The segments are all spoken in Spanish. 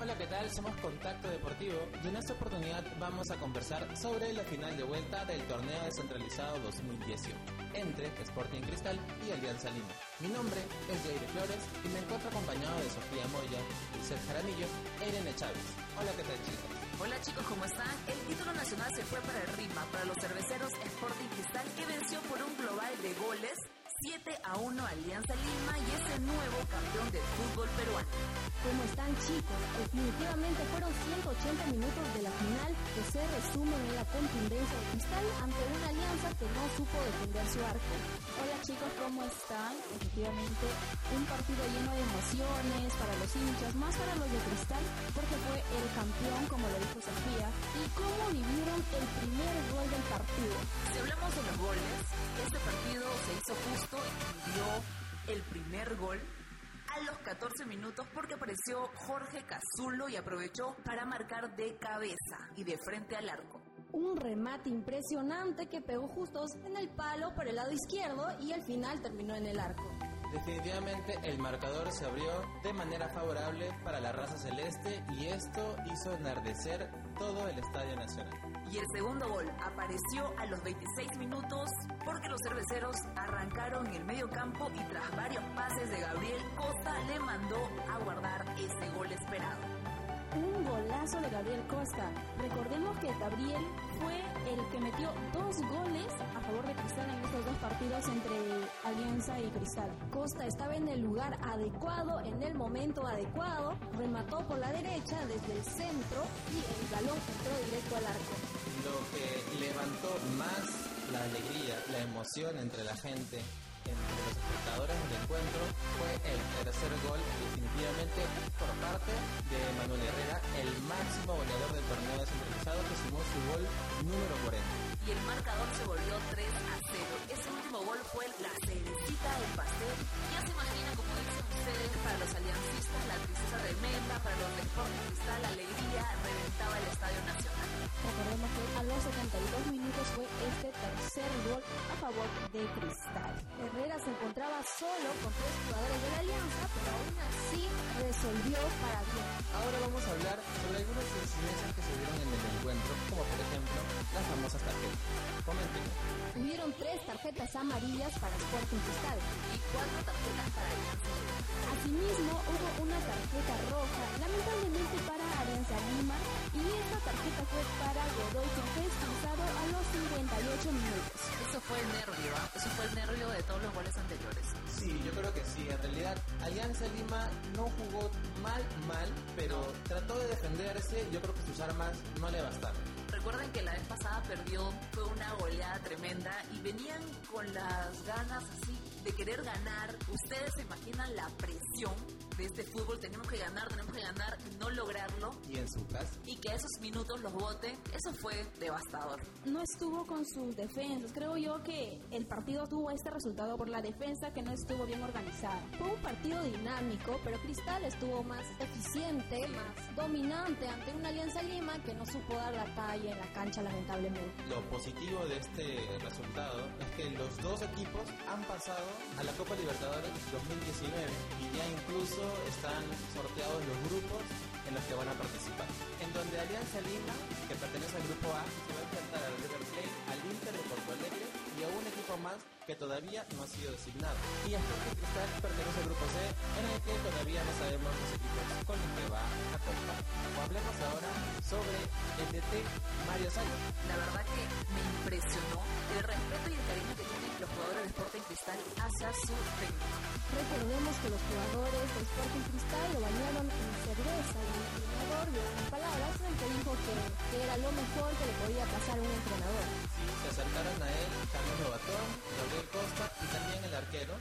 Hola, ¿qué tal? Somos Contacto Deportivo y en esta oportunidad vamos a conversar sobre la final de vuelta del torneo descentralizado 2018 entre Sporting Cristal y Alianza Lima. Mi nombre es Jair Flores y me encuentro acompañado de Sofía Moya, Seth Jaramillo e Irene Chávez. Hola, ¿qué tal chicos? Hola chicos, ¿cómo están? El título nacional se fue para el RIMA, para los cerveceros Sporting Cristal, que venció por un global de goles 7 a 1 Alianza Lima y es el nuevo campeón del fútbol peruano. ¿Cómo están chicos? Definitivamente fueron 180 minutos de la final que se resumen en la contundencia de Cristal ante una alianza que no supo defender su arco. Hola chicos, ¿cómo están? Efectivamente, un partido lleno de emociones para los hinchas, más para los de Cristal, porque fue el campeón, como lo dijo Sofía. ¿Y cómo vivieron el primer gol del partido? El primer gol a los 14 minutos porque apareció Jorge Cazulo y aprovechó para marcar de cabeza y de frente al arco. Un remate impresionante que pegó justo en el palo por el lado izquierdo y al final terminó en el arco. Definitivamente el marcador se abrió de manera favorable para la raza celeste y esto hizo enardecer todo el Estadio Nacional. Y el segundo gol apareció a los 26 minutos porque los cerveceros arrancaron en el medio campo y tras varios pases de Gabriel Costa le mandó a guardar ese gol esperado. Un golazo de Gabriel Costa. Recordemos que Gabriel fue el que metió dos goles a entre Alianza y Cristal. Costa estaba en el lugar adecuado, en el momento adecuado, remató por la derecha desde el centro y el balón entró directo al arco. Lo que levantó más la alegría, la emoción entre la gente, entre los espectadores del encuentro, fue el tercer gol, definitivamente por parte Manuel Herrera, el máximo goleador del torneo descentralizado que sumó su gol número 40 y el marcador se volvió 3 a 0. Ese último gol fue la cerecita del pastel. Ya se imagina, como dicen ustedes, para los aliancistas, la tristeza tremenda, para los de Sport Cristal, la alegría reventaba el Estadio Nacional. Recordemos que a los 72 minutos fue este tercer gol a favor de Cristal. Herrera se encontraba solo con tres jugadores de la Alianza, pero aún así resolvió para bien. Ahora vamos a hablar sobre algunas incidencias que se dieron en el encuentro, como por ejemplo las famosas tarjetas. Comenten. Hubieron tres tarjetas amarillas para Sporting Cristal y cuatro tarjetas para Alianza Asimismo, hubo una tarjeta roja, lamentablemente Alianza Lima no jugó mal, mal, pero trató de defenderse. Yo creo que sus armas no le bastaron. Recuerden que la vez pasada perdió, fue una goleada tremenda y venían con las ganas así de querer ganar. Ustedes se imaginan la presión de este fútbol, tenemos que ganar, tenemos que ganar no lograrlo. Y en su casa. Y que esos minutos los voten, eso fue devastador. No estuvo con sus defensas, creo yo que el partido tuvo este resultado por la defensa que no estuvo bien organizada. Fue un partido dinámico, pero Cristal estuvo más eficiente, más dominante ante una Alianza Lima que no supo dar la talla en la cancha lamentablemente. Lo positivo de este resultado es que los dos equipos han pasado a la Copa Libertadores 2019 y ya incluso están sorteados los grupos en los que van a participar. En donde Alianza Lima, que pertenece al grupo A, se va a enfrentar al River Plate, al Inter de Porto Alegre y a un equipo más que todavía no ha sido designado. Y Sporting Cristal pertenece al grupo C, en el que todavía no sabemos los equipos con los que va a Copa. O hablemos ahora sobre el DT Mario. La Cristal hacia su. Recordemos que los jugadores de Sporting Cristal lo bañaron en cerveza y el entrenador dio unas palabras en que dijo que, que, era lo mejor que le podía pasar a un entrenador. Sí, se acercaron a él Carlos Lobatón, Gabriel Costa y también el arquero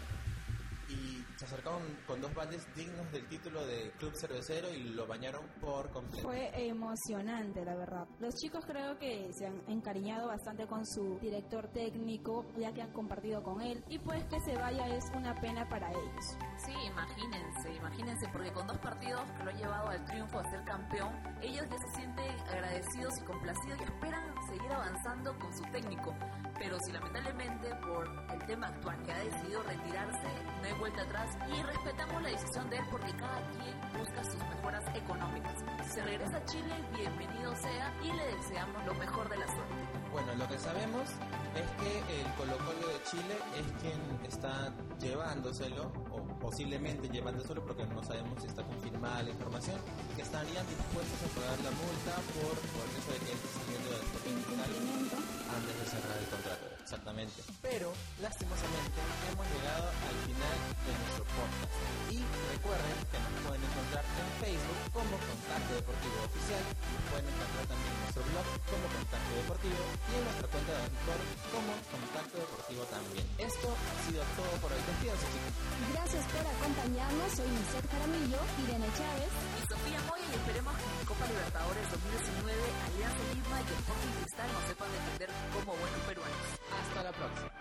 y se acercaron con dos baldes dignos del título de club cervecero y lo bañaron por completo. Fue emocionante, la verdad. Los chicos creo que se han encariñado bastante con su director técnico, ya que han compartido con él, y pues que se vaya es una pena para ellos. Sí, imagínense, imagínense, porque con dos partidos que lo han llevado al triunfo a ser campeón, ellos ya se sienten agradecidos y complacidos y esperan seguir avanzando con su técnico. Pero si lamentablemente por el tema actual que ha decidido retirarse, no hay vuelta atrás y respetamos la decisión de él porque cada quien busca sus mejoras económicas. Si se regresa a Chile, bienvenido sea y le deseamos lo mejor de la suerte. Bueno, lo que sabemos es que el Colo Colo de Chile es quien está llevándoselo, o posiblemente llevándoselo porque no sabemos si está confirmada la información, que estarían dispuestos a pagar la multa por, por eso de que él está saliendo del Incumplimiento. antes de cerrar el contrato. Exactamente. Pero, lastimosamente, hemos Como Contacto Deportivo también. Esto ha sido todo por hoy. Despídanse, chicos. Gracias por acompañarnos. Soy Lisette Jaramillo, Irene Chávez y Sofía Moya y esperemos que en Copa Libertadores 2019 Alianza Lima y el Sporting Cristal nos sepan defender como buenos peruanos. Hasta la próxima.